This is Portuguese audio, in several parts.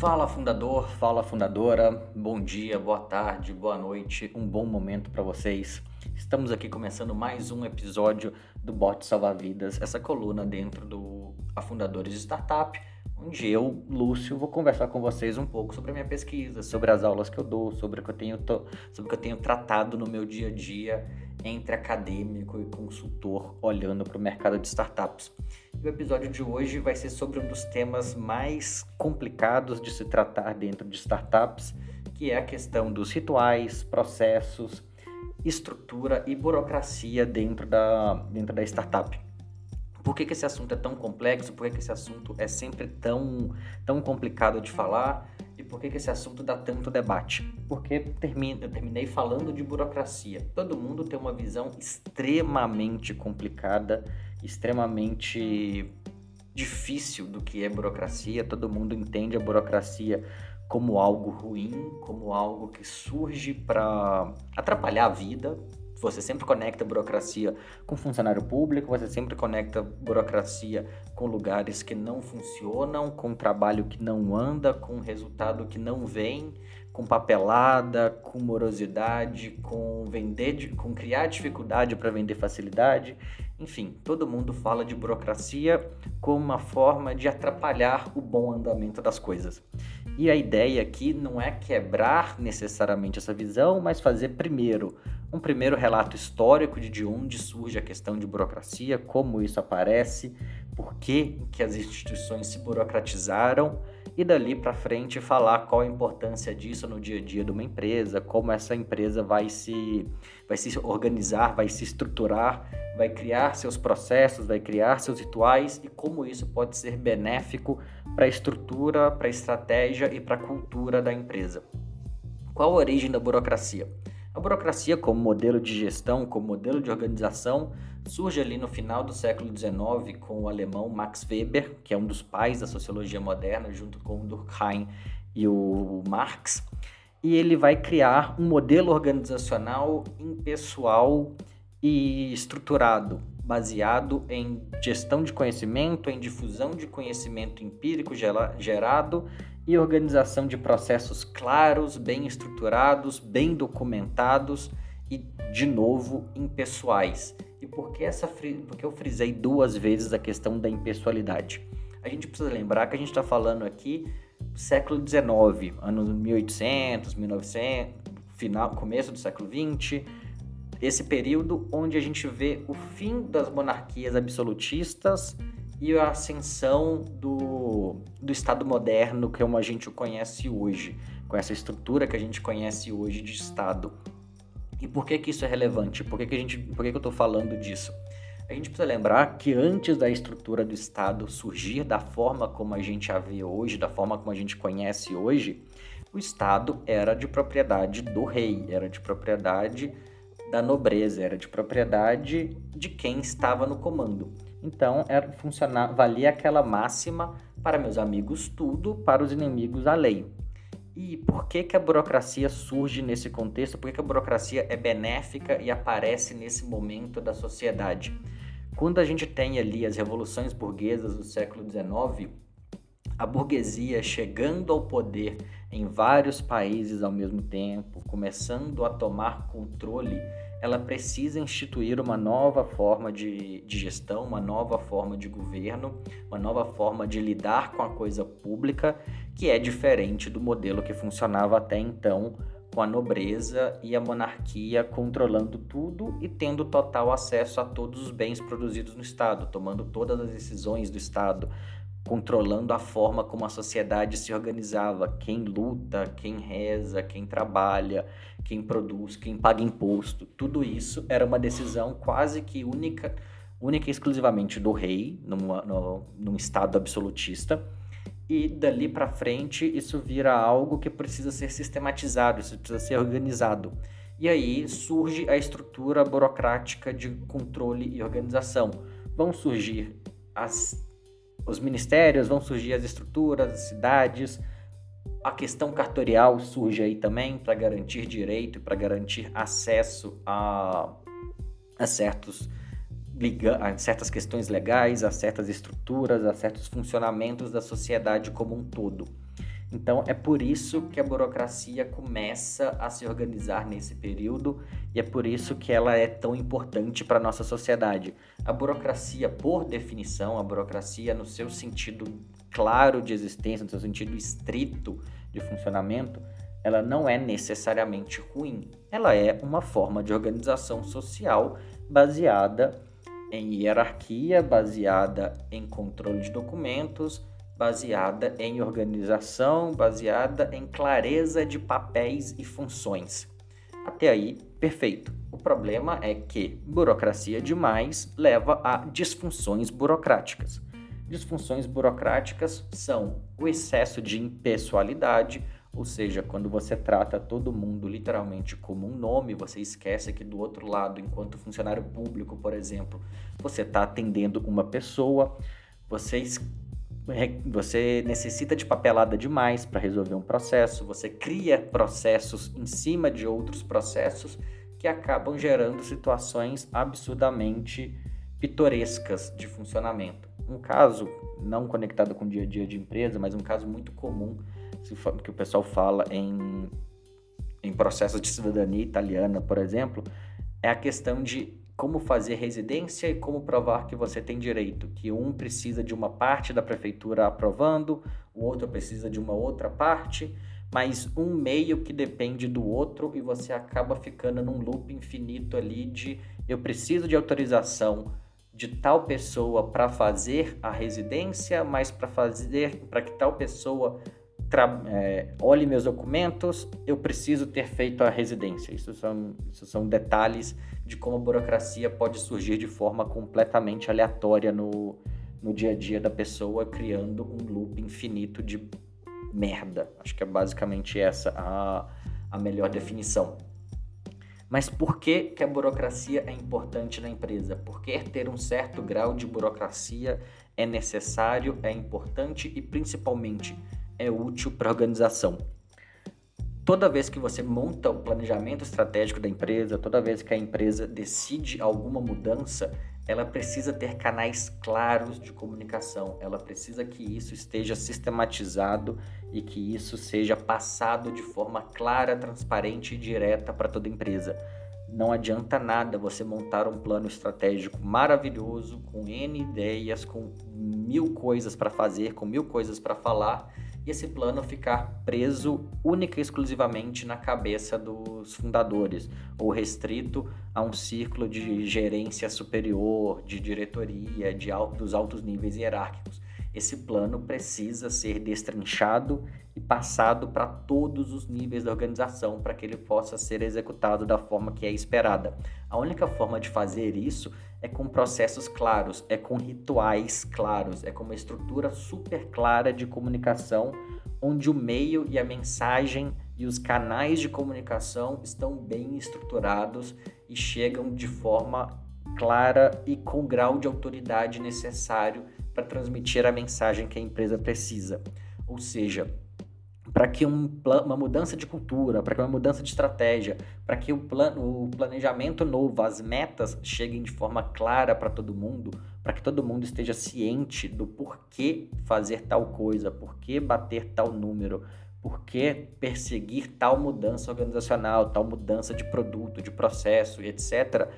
Fala fundador, fala fundadora, bom dia, boa tarde, boa noite, um bom momento para vocês. Estamos aqui começando mais um episódio do Bot Salvar Vidas, essa coluna dentro do Afundadores de Startup, onde eu, Lúcio, vou conversar com vocês um pouco sobre a minha pesquisa, sobre as aulas que eu dou, sobre o que eu tenho, sobre o que eu tenho tratado no meu dia a dia entre acadêmico e consultor olhando para o mercado de startups. E o episódio de hoje vai ser sobre um dos temas mais complicados de se tratar dentro de startups, que é a questão dos rituais, processos, estrutura e burocracia dentro da, dentro da startup. Por que, que esse assunto é tão complexo? Por que, que esse assunto é sempre tão, tão complicado de falar? Por que, que esse assunto dá tanto debate? Porque termino, eu terminei falando de burocracia. Todo mundo tem uma visão extremamente complicada, extremamente difícil do que é burocracia. Todo mundo entende a burocracia como algo ruim, como algo que surge para atrapalhar a vida, você sempre conecta burocracia com funcionário público, você sempre conecta burocracia com lugares que não funcionam, com trabalho que não anda, com resultado que não vem, com papelada, com morosidade, com vender, com criar dificuldade para vender facilidade. Enfim, todo mundo fala de burocracia como uma forma de atrapalhar o bom andamento das coisas. E a ideia aqui não é quebrar necessariamente essa visão, mas fazer primeiro. Um primeiro relato histórico de, de onde surge a questão de burocracia, como isso aparece, por que, que as instituições se burocratizaram e dali para frente falar qual a importância disso no dia a dia de uma empresa, como essa empresa vai se, vai se organizar, vai se estruturar, vai criar seus processos, vai criar seus rituais e como isso pode ser benéfico para a estrutura, para a estratégia e para a cultura da empresa. Qual a origem da burocracia? A burocracia, como modelo de gestão, como modelo de organização, surge ali no final do século XIX com o alemão Max Weber, que é um dos pais da sociologia moderna, junto com o Durkheim e o Marx, e ele vai criar um modelo organizacional impessoal e estruturado, baseado em gestão de conhecimento, em difusão de conhecimento empírico gerado e organização de processos claros, bem estruturados, bem documentados e, de novo, impessoais. E por que, essa, por que eu frisei duas vezes a questão da impessoalidade? A gente precisa lembrar que a gente está falando aqui do século XIX, anos 1800, 1900, final, começo do século XX, esse período onde a gente vê o fim das monarquias absolutistas e a ascensão do, do Estado moderno como a gente conhece hoje, com essa estrutura que a gente conhece hoje de Estado. E por que, que isso é relevante? Por que, que, a gente, por que, que eu estou falando disso? A gente precisa lembrar que antes da estrutura do Estado surgir da forma como a gente a vê hoje, da forma como a gente conhece hoje, o Estado era de propriedade do rei, era de propriedade da nobreza, era de propriedade de quem estava no comando. Então, era funcionar, valia aquela máxima para meus amigos tudo, para os inimigos a lei. E por que, que a burocracia surge nesse contexto? Por que, que a burocracia é benéfica e aparece nesse momento da sociedade? Quando a gente tem ali as revoluções burguesas do século XIX, a burguesia chegando ao poder em vários países ao mesmo tempo, começando a tomar controle ela precisa instituir uma nova forma de, de gestão, uma nova forma de governo, uma nova forma de lidar com a coisa pública, que é diferente do modelo que funcionava até então, com a nobreza e a monarquia controlando tudo e tendo total acesso a todos os bens produzidos no Estado, tomando todas as decisões do Estado, controlando a forma como a sociedade se organizava, quem luta, quem reza, quem trabalha, quem produz, quem paga imposto. Tudo isso era uma decisão quase que única, única e exclusivamente do rei, numa, no, num estado absolutista. E dali para frente isso vira algo que precisa ser sistematizado, isso precisa ser organizado. E aí surge a estrutura burocrática de controle e organização. Vão surgir as os ministérios, vão surgir as estruturas, as cidades. A questão cartorial surge aí também para garantir direito, para garantir acesso a, a certos a certas questões legais, a certas estruturas, a certos funcionamentos da sociedade como um todo. Então é por isso que a burocracia começa a se organizar nesse período e é por isso que ela é tão importante para a nossa sociedade. A burocracia, por definição, a burocracia no seu sentido claro de existência, no seu sentido estrito de funcionamento, ela não é necessariamente ruim. Ela é uma forma de organização social baseada em hierarquia, baseada em controle de documentos, baseada em organização, baseada em clareza de papéis e funções. Até aí, perfeito. O problema é que burocracia demais leva a disfunções burocráticas. Disfunções burocráticas são o excesso de impessoalidade, ou seja, quando você trata todo mundo literalmente como um nome, você esquece que do outro lado, enquanto funcionário público, por exemplo, você está atendendo uma pessoa, você você necessita de papelada demais para resolver um processo, você cria processos em cima de outros processos que acabam gerando situações absurdamente pitorescas de funcionamento. Um caso não conectado com o dia a dia de empresa, mas um caso muito comum que o pessoal fala em, em processos de cidadania italiana, por exemplo, é a questão de como fazer residência e como provar que você tem direito, que um precisa de uma parte da prefeitura aprovando, o outro precisa de uma outra parte, mas um meio que depende do outro e você acaba ficando num loop infinito ali de eu preciso de autorização de tal pessoa para fazer a residência, mas para fazer para que tal pessoa é, olhe meus documentos, eu preciso ter feito a residência. Isso são, isso são detalhes de como a burocracia pode surgir de forma completamente aleatória no, no dia a dia da pessoa, criando um loop infinito de merda. Acho que é basicamente essa a, a melhor definição. Mas por que, que a burocracia é importante na empresa? Porque ter um certo grau de burocracia é necessário, é importante e principalmente é útil para a organização. Toda vez que você monta o planejamento estratégico da empresa, toda vez que a empresa decide alguma mudança, ela precisa ter canais claros de comunicação, ela precisa que isso esteja sistematizado e que isso seja passado de forma clara, transparente e direta para toda empresa. Não adianta nada você montar um plano estratégico maravilhoso, com N ideias, com mil coisas para fazer, com mil coisas para falar e esse plano ficar preso única e exclusivamente na cabeça dos fundadores, ou restrito a um círculo de gerência superior, de diretoria, de alto, dos altos níveis hierárquicos. Esse plano precisa ser destrinchado e passado para todos os níveis da organização para que ele possa ser executado da forma que é esperada. A única forma de fazer isso é com processos claros, é com rituais claros, é com uma estrutura super clara de comunicação, onde o meio e a mensagem e os canais de comunicação estão bem estruturados e chegam de forma clara e com o grau de autoridade necessário para transmitir a mensagem que a empresa precisa. Ou seja, para que um uma mudança de cultura, para que uma mudança de estratégia, para que o, plano, o planejamento novo, as metas cheguem de forma clara para todo mundo, para que todo mundo esteja ciente do porquê fazer tal coisa, porquê bater tal número, porquê perseguir tal mudança organizacional, tal mudança de produto, de processo, etc.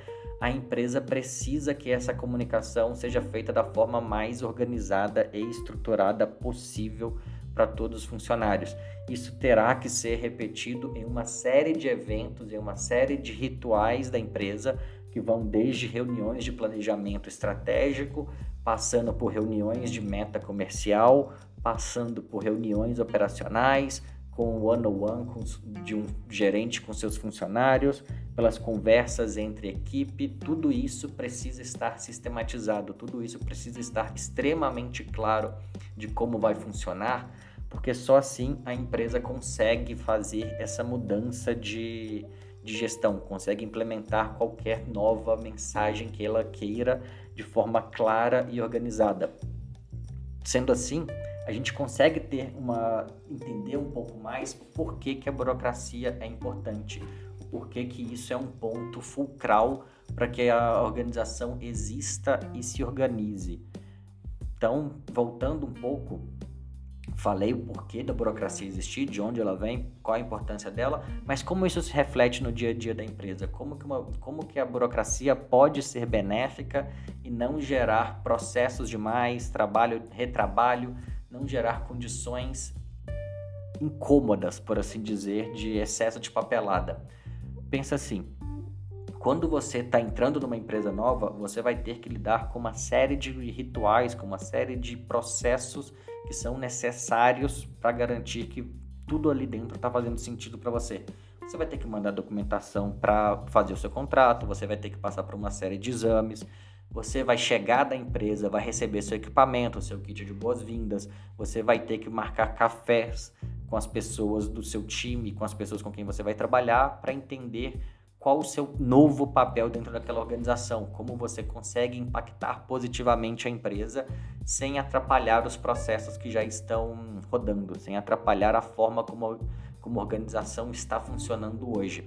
A empresa precisa que essa comunicação seja feita da forma mais organizada e estruturada possível para todos os funcionários. Isso terá que ser repetido em uma série de eventos, em uma série de rituais da empresa, que vão desde reuniões de planejamento estratégico, passando por reuniões de meta comercial, passando por reuniões operacionais, com one-on-one -on de um gerente com seus funcionários, pelas conversas entre equipe, tudo isso precisa estar sistematizado, tudo isso precisa estar extremamente claro de como vai funcionar, porque só assim a empresa consegue fazer essa mudança de, de gestão, consegue implementar qualquer nova mensagem que ela queira de forma clara e organizada. Sendo assim, a gente consegue ter uma entender um pouco mais por que, que a burocracia é importante, por que, que isso é um ponto fulcral para que a organização exista e se organize. Então, voltando um pouco, falei o porquê da burocracia existir, de onde ela vem, qual a importância dela, mas como isso se reflete no dia a dia da empresa, como que, uma, como que a burocracia pode ser benéfica e não gerar processos demais, trabalho, retrabalho, não gerar condições incômodas, por assim dizer, de excesso de papelada. Pensa assim, quando você está entrando numa empresa nova, você vai ter que lidar com uma série de rituais, com uma série de processos que são necessários para garantir que tudo ali dentro está fazendo sentido para você. Você vai ter que mandar documentação para fazer o seu contrato, você vai ter que passar por uma série de exames, você vai chegar da empresa, vai receber seu equipamento, seu kit de boas-vindas, você vai ter que marcar cafés com as pessoas do seu time, com as pessoas com quem você vai trabalhar, para entender qual o seu novo papel dentro daquela organização, como você consegue impactar positivamente a empresa sem atrapalhar os processos que já estão rodando, sem atrapalhar a forma como, como a organização está funcionando hoje.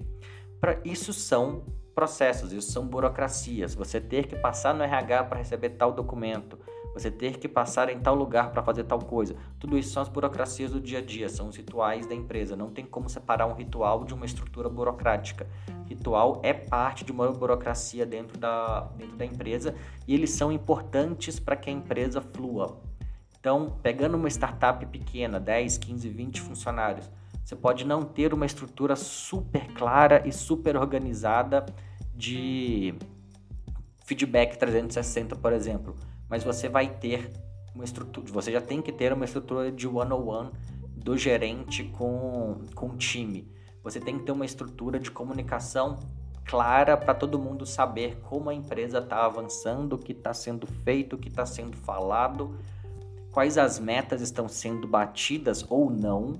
Para isso são processos, isso são burocracias. Você ter que passar no RH para receber tal documento, você ter que passar em tal lugar para fazer tal coisa. Tudo isso são as burocracias do dia a dia, são os rituais da empresa. Não tem como separar um ritual de uma estrutura burocrática. Ritual é parte de uma burocracia dentro da, dentro da empresa e eles são importantes para que a empresa flua. Então, pegando uma startup pequena, 10, 15, 20 funcionários, você pode não ter uma estrutura super clara e super organizada de feedback 360, por exemplo mas você vai ter uma estrutura, você já tem que ter uma estrutura de one-on-one do gerente com, com o time. Você tem que ter uma estrutura de comunicação clara para todo mundo saber como a empresa está avançando, o que está sendo feito, o que está sendo falado, quais as metas estão sendo batidas ou não,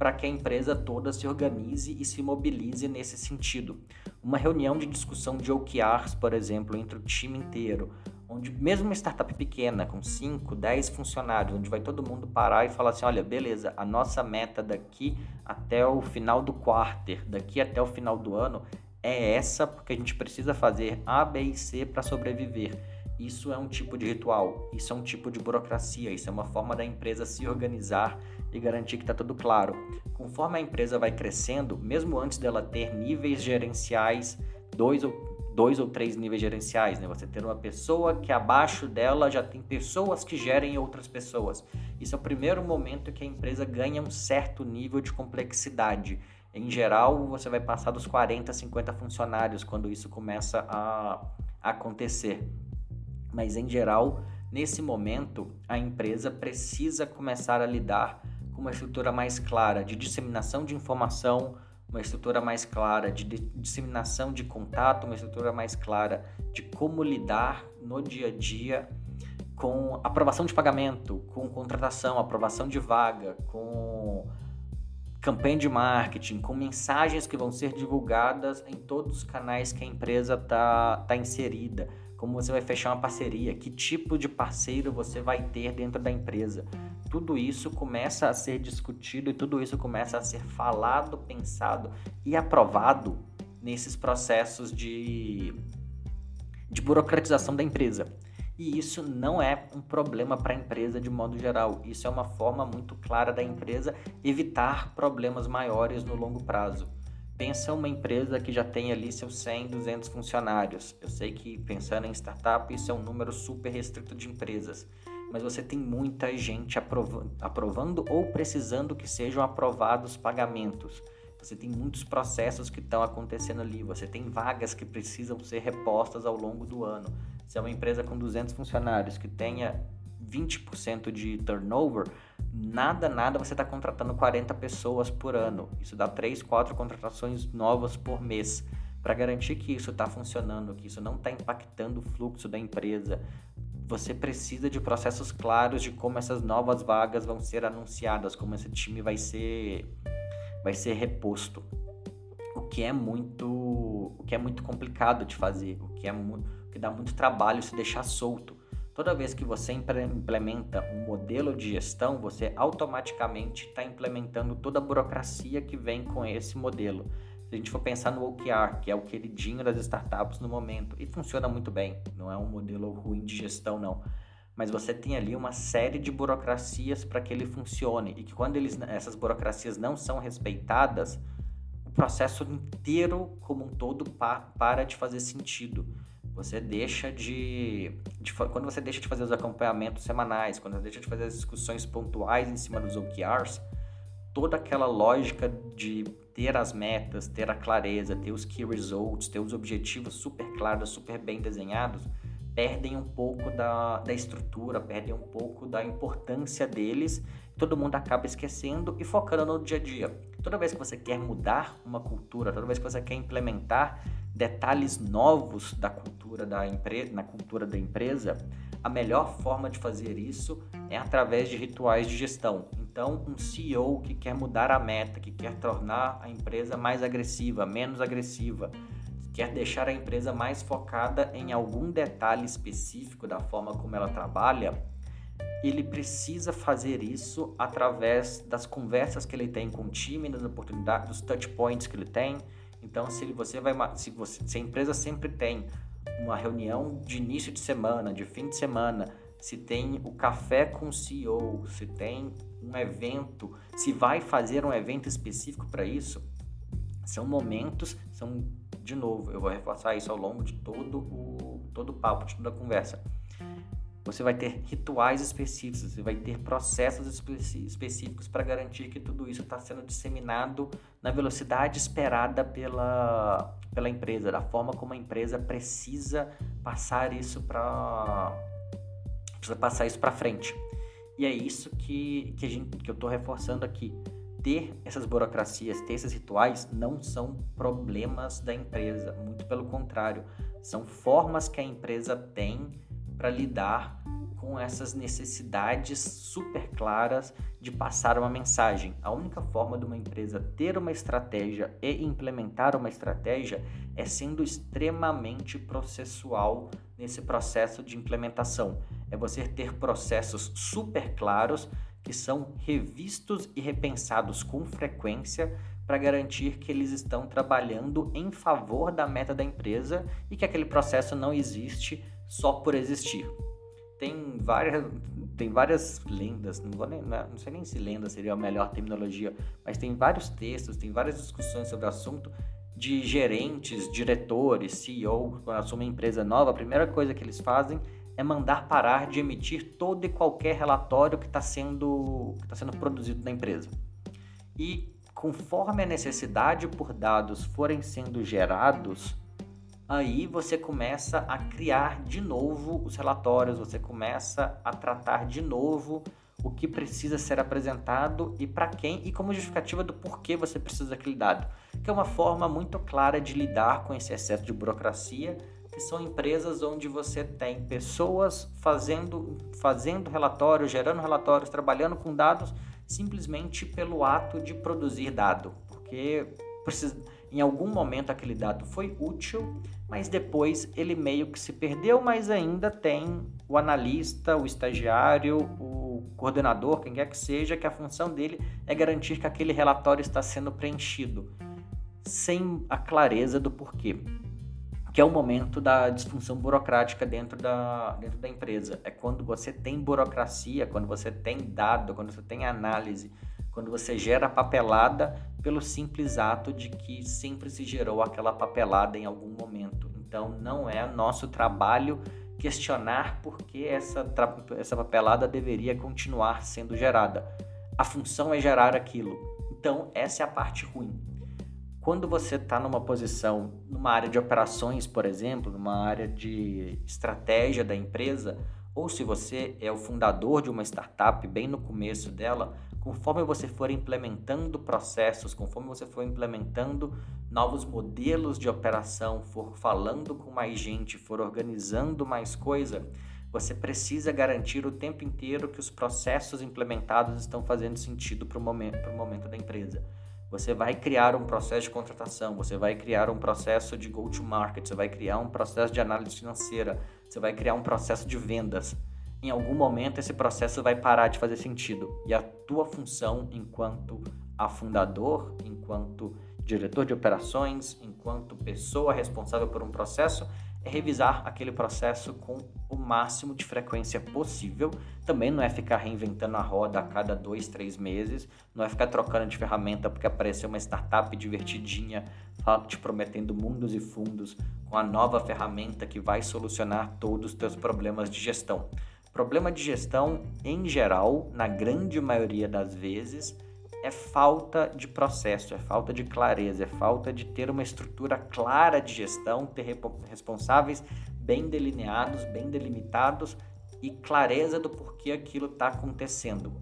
para que a empresa toda se organize e se mobilize nesse sentido. Uma reunião de discussão de OKRs, por exemplo, entre o time inteiro, onde mesmo uma startup pequena, com 5, 10 funcionários, onde vai todo mundo parar e falar assim, olha, beleza, a nossa meta daqui até o final do quarter, daqui até o final do ano, é essa, porque a gente precisa fazer A, B e C para sobreviver. Isso é um tipo de ritual, isso é um tipo de burocracia, isso é uma forma da empresa se organizar e garantir que está tudo claro. Conforme a empresa vai crescendo, mesmo antes dela ter níveis gerenciais, dois ou dois ou três níveis gerenciais, né? Você ter uma pessoa que abaixo dela já tem pessoas que gerem outras pessoas. Isso é o primeiro momento que a empresa ganha um certo nível de complexidade. Em geral, você vai passar dos 40, 50 funcionários quando isso começa a acontecer. Mas em geral, nesse momento, a empresa precisa começar a lidar uma estrutura mais clara de disseminação de informação, uma estrutura mais clara de disseminação de contato, uma estrutura mais clara de como lidar no dia a dia com aprovação de pagamento, com contratação, aprovação de vaga, com campanha de marketing, com mensagens que vão ser divulgadas em todos os canais que a empresa está tá inserida, como você vai fechar uma parceria, que tipo de parceiro você vai ter dentro da empresa tudo isso começa a ser discutido e tudo isso começa a ser falado, pensado e aprovado nesses processos de, de burocratização da empresa. E isso não é um problema para a empresa de modo geral. Isso é uma forma muito clara da empresa evitar problemas maiores no longo prazo. Pensa uma empresa que já tem ali seus 100, 200 funcionários. Eu sei que pensando em startup, isso é um número super restrito de empresas mas você tem muita gente aprovando, aprovando ou precisando que sejam aprovados pagamentos. Você tem muitos processos que estão acontecendo ali, você tem vagas que precisam ser repostas ao longo do ano. Se é uma empresa com 200 funcionários que tenha 20% de turnover, nada, nada você está contratando 40 pessoas por ano. Isso dá 3, 4 contratações novas por mês. Para garantir que isso está funcionando, que isso não está impactando o fluxo da empresa, você precisa de processos claros de como essas novas vagas vão ser anunciadas, como esse time vai ser vai ser reposto. O que é muito o que é muito complicado de fazer, o que é o que dá muito trabalho se deixar solto. Toda vez que você implementa um modelo de gestão, você automaticamente está implementando toda a burocracia que vem com esse modelo. Se a gente for pensar no OKR, que é o queridinho das startups no momento, e funciona muito bem, não é um modelo ruim de gestão, não. mas você tem ali uma série de burocracias para que ele funcione e que quando eles, essas burocracias não são respeitadas, o processo inteiro como um todo pa, para de fazer sentido. Você deixa de, de, Quando você deixa de fazer os acompanhamentos semanais, quando você deixa de fazer as discussões pontuais em cima dos OKRs, toda aquela lógica de ter as metas, ter a clareza, ter os key results, ter os objetivos super claros, super bem desenhados, perdem um pouco da, da estrutura, perdem um pouco da importância deles. Todo mundo acaba esquecendo e focando no dia a dia. Toda vez que você quer mudar uma cultura, toda vez que você quer implementar detalhes novos da cultura da empresa, na cultura da empresa, a melhor forma de fazer isso é através de rituais de gestão. Então, um CEO que quer mudar a meta, que quer tornar a empresa mais agressiva, menos agressiva, quer deixar a empresa mais focada em algum detalhe específico da forma como ela trabalha, ele precisa fazer isso através das conversas que ele tem com o time, das oportunidades, dos touch points que ele tem. Então, se você vai, se, você, se a empresa sempre tem uma reunião de início de semana, de fim de semana, se tem o café com o CEO, se tem um evento, se vai fazer um evento específico para isso, são momentos, são de novo, eu vou reforçar isso ao longo de todo o todo o papo, de toda a conversa. Você vai ter rituais específicos, você vai ter processos específicos para garantir que tudo isso está sendo disseminado na velocidade esperada pela, pela empresa, da forma como a empresa precisa passar isso para precisa passar isso para frente. E é isso que, que, gente, que eu estou reforçando aqui. Ter essas burocracias, ter esses rituais não são problemas da empresa, muito pelo contrário, são formas que a empresa tem para lidar com essas necessidades super claras de passar uma mensagem. A única forma de uma empresa ter uma estratégia e implementar uma estratégia é sendo extremamente processual nesse processo de implementação. É você ter processos super claros que são revistos e repensados com frequência para garantir que eles estão trabalhando em favor da meta da empresa e que aquele processo não existe só por existir. Tem várias, tem várias lendas, não, vou nem, não sei nem se lenda seria a melhor terminologia, mas tem vários textos, tem várias discussões sobre o assunto de gerentes, diretores, CEO, quando assumem uma empresa nova, a primeira coisa que eles fazem é mandar parar de emitir todo e qualquer relatório que está sendo, que tá sendo produzido na empresa. E conforme a necessidade por dados forem sendo gerados, aí você começa a criar de novo os relatórios, você começa a tratar de novo o que precisa ser apresentado e para quem e como justificativa do porquê você precisa daquele dado, que é uma forma muito clara de lidar com esse excesso de burocracia, que são empresas onde você tem pessoas fazendo fazendo relatórios, gerando relatórios, trabalhando com dados simplesmente pelo ato de produzir dado, porque precisa em algum momento aquele dado foi útil, mas depois ele meio que se perdeu, mas ainda tem o analista, o estagiário, o coordenador, quem quer que seja, que a função dele é garantir que aquele relatório está sendo preenchido, sem a clareza do porquê. Que é o momento da disfunção burocrática dentro da, dentro da empresa. É quando você tem burocracia, quando você tem dado, quando você tem análise, quando você gera papelada pelo simples ato de que sempre se gerou aquela papelada em algum momento. Então não é nosso trabalho questionar por que essa, essa papelada deveria continuar sendo gerada. A função é gerar aquilo. Então essa é a parte ruim. Quando você está numa posição, numa área de operações, por exemplo, numa área de estratégia da empresa, ou se você é o fundador de uma startup bem no começo dela, conforme você for implementando processos, conforme você for implementando novos modelos de operação, for falando com mais gente, for organizando mais coisa, você precisa garantir o tempo inteiro que os processos implementados estão fazendo sentido para o momento, momento da empresa. Você vai criar um processo de contratação, você vai criar um processo de go-to-market, você vai criar um processo de análise financeira, você vai criar um processo de vendas em algum momento esse processo vai parar de fazer sentido. E a tua função enquanto afundador, enquanto diretor de operações, enquanto pessoa responsável por um processo, é revisar aquele processo com o máximo de frequência possível. Também não é ficar reinventando a roda a cada dois, três meses, não é ficar trocando de ferramenta porque apareceu uma startup divertidinha te prometendo mundos e fundos com a nova ferramenta que vai solucionar todos os teus problemas de gestão. Problema de gestão, em geral, na grande maioria das vezes, é falta de processo, é falta de clareza, é falta de ter uma estrutura clara de gestão, ter responsáveis bem delineados, bem delimitados e clareza do porquê aquilo está acontecendo.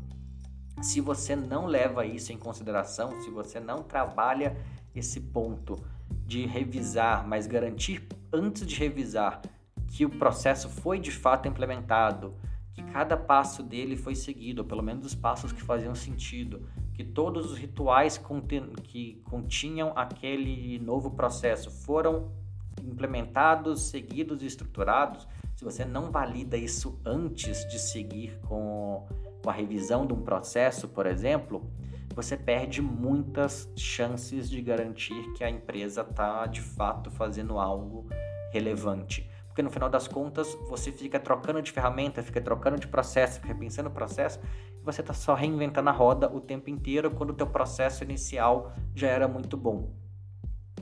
Se você não leva isso em consideração, se você não trabalha esse ponto de revisar, mas garantir antes de revisar que o processo foi de fato implementado, que cada passo dele foi seguido, pelo menos os passos que faziam sentido, que todos os rituais que continham aquele novo processo foram implementados, seguidos e estruturados, se você não valida isso antes de seguir com, com a revisão de um processo, por exemplo, você perde muitas chances de garantir que a empresa está de fato fazendo algo relevante. Porque no final das contas você fica trocando de ferramenta, fica trocando de processo, fica pensando no processo você está só reinventando a roda o tempo inteiro quando o teu processo inicial já era muito bom.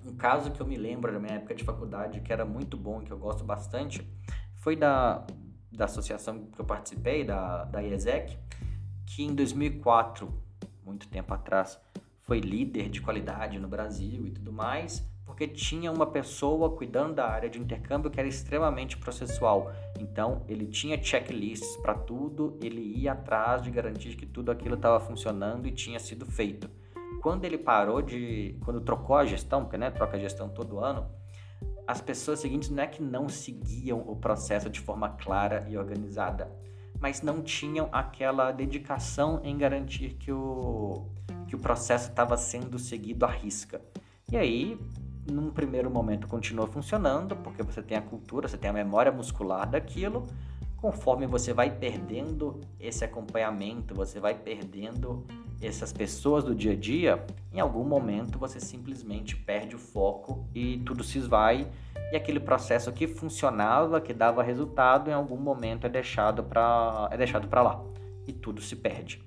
Um caso que eu me lembro da minha época de faculdade que era muito bom, que eu gosto bastante, foi da, da associação que eu participei, da, da IESEC, que em 2004, muito tempo atrás, foi líder de qualidade no Brasil e tudo mais, porque tinha uma pessoa cuidando da área de intercâmbio que era extremamente processual. Então, ele tinha checklists para tudo, ele ia atrás de garantir que tudo aquilo estava funcionando e tinha sido feito. Quando ele parou de. Quando trocou a gestão, porque né, troca a gestão todo ano, as pessoas seguintes não é que não seguiam o processo de forma clara e organizada, mas não tinham aquela dedicação em garantir que o, que o processo estava sendo seguido à risca. E aí, num primeiro momento continua funcionando, porque você tem a cultura, você tem a memória muscular daquilo. Conforme você vai perdendo esse acompanhamento, você vai perdendo essas pessoas do dia a dia, em algum momento você simplesmente perde o foco e tudo se esvai e aquele processo que funcionava, que dava resultado, em algum momento é deixado para é deixado para lá e tudo se perde.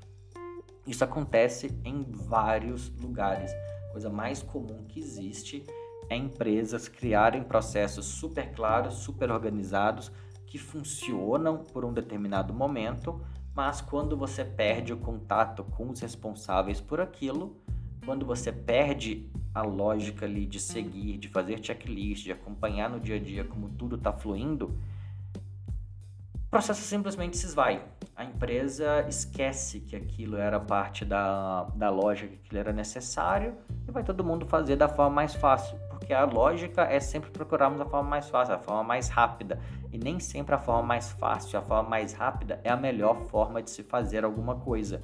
Isso acontece em vários lugares. A coisa mais comum que existe é empresas criarem processos super claros, super organizados, que funcionam por um determinado momento, mas quando você perde o contato com os responsáveis por aquilo, quando você perde a lógica ali de seguir, de fazer checklist, de acompanhar no dia a dia como tudo está fluindo, o processo simplesmente se esvai. A empresa esquece que aquilo era parte da, da lógica, que aquilo era necessário e vai todo mundo fazer da forma mais fácil porque a lógica é sempre procurarmos a forma mais fácil, a forma mais rápida. E nem sempre a forma mais fácil, a forma mais rápida é a melhor forma de se fazer alguma coisa.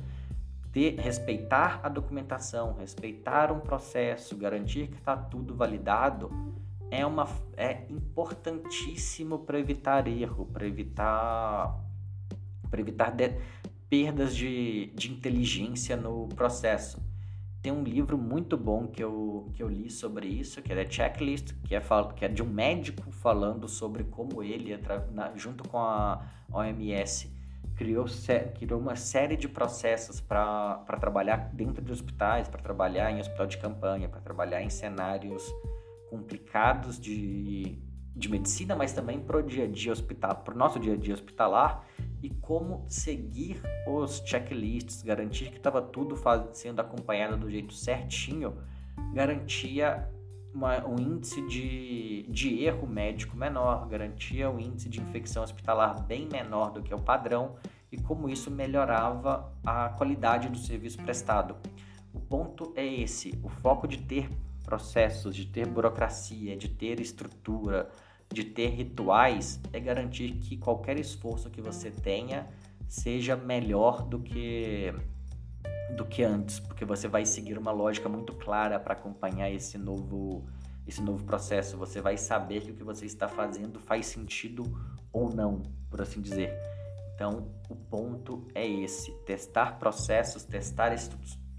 Ter, respeitar a documentação, respeitar um processo, garantir que está tudo validado é, uma, é importantíssimo para evitar erro, para evitar, evitar de, perdas de, de inteligência no processo. Tem um livro muito bom que eu, que eu li sobre isso, que é Checklist, que é, que é de um médico falando sobre como ele, junto com a OMS, criou, criou uma série de processos para trabalhar dentro de hospitais, para trabalhar em hospital de campanha, para trabalhar em cenários complicados de, de medicina, mas também para o dia a dia hospital, para o nosso dia a dia hospitalar e como seguir os checklists, garantir que estava tudo sendo acompanhado do jeito certinho, garantia uma, um índice de, de erro médico menor, garantia um índice de infecção hospitalar bem menor do que o padrão e como isso melhorava a qualidade do serviço prestado. O ponto é esse: o foco de ter processos, de ter burocracia, de ter estrutura, de ter rituais é garantir que qualquer esforço que você tenha seja melhor do que do que antes, porque você vai seguir uma lógica muito clara para acompanhar esse novo esse novo processo. Você vai saber que o que você está fazendo faz sentido ou não, por assim dizer. Então, o ponto é esse: testar processos, testar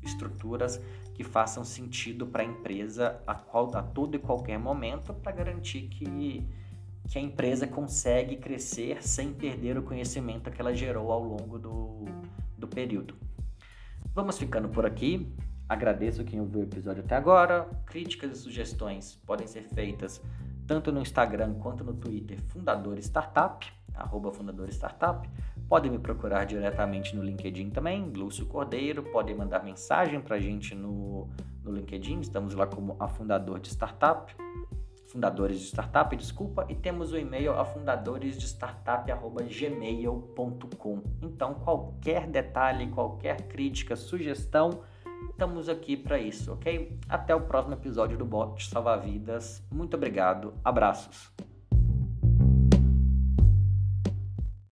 estruturas que façam sentido para a empresa a, qual, a todo e qualquer momento para garantir que que a empresa consegue crescer sem perder o conhecimento que ela gerou ao longo do, do período. Vamos ficando por aqui. Agradeço quem ouviu o episódio até agora. Críticas e sugestões podem ser feitas tanto no Instagram quanto no Twitter, Fundador Startup, arroba Fundador Startup. Podem me procurar diretamente no LinkedIn também, Lúcio Cordeiro. Podem mandar mensagem para a gente no, no LinkedIn, estamos lá como a Fundador de Startup fundadores de startup, desculpa, e temos o e-mail afundadoresdestartup@gmail.com. Então, qualquer detalhe, qualquer crítica, sugestão, estamos aqui para isso, ok? Até o próximo episódio do Bot Salva Vidas. Muito obrigado, abraços.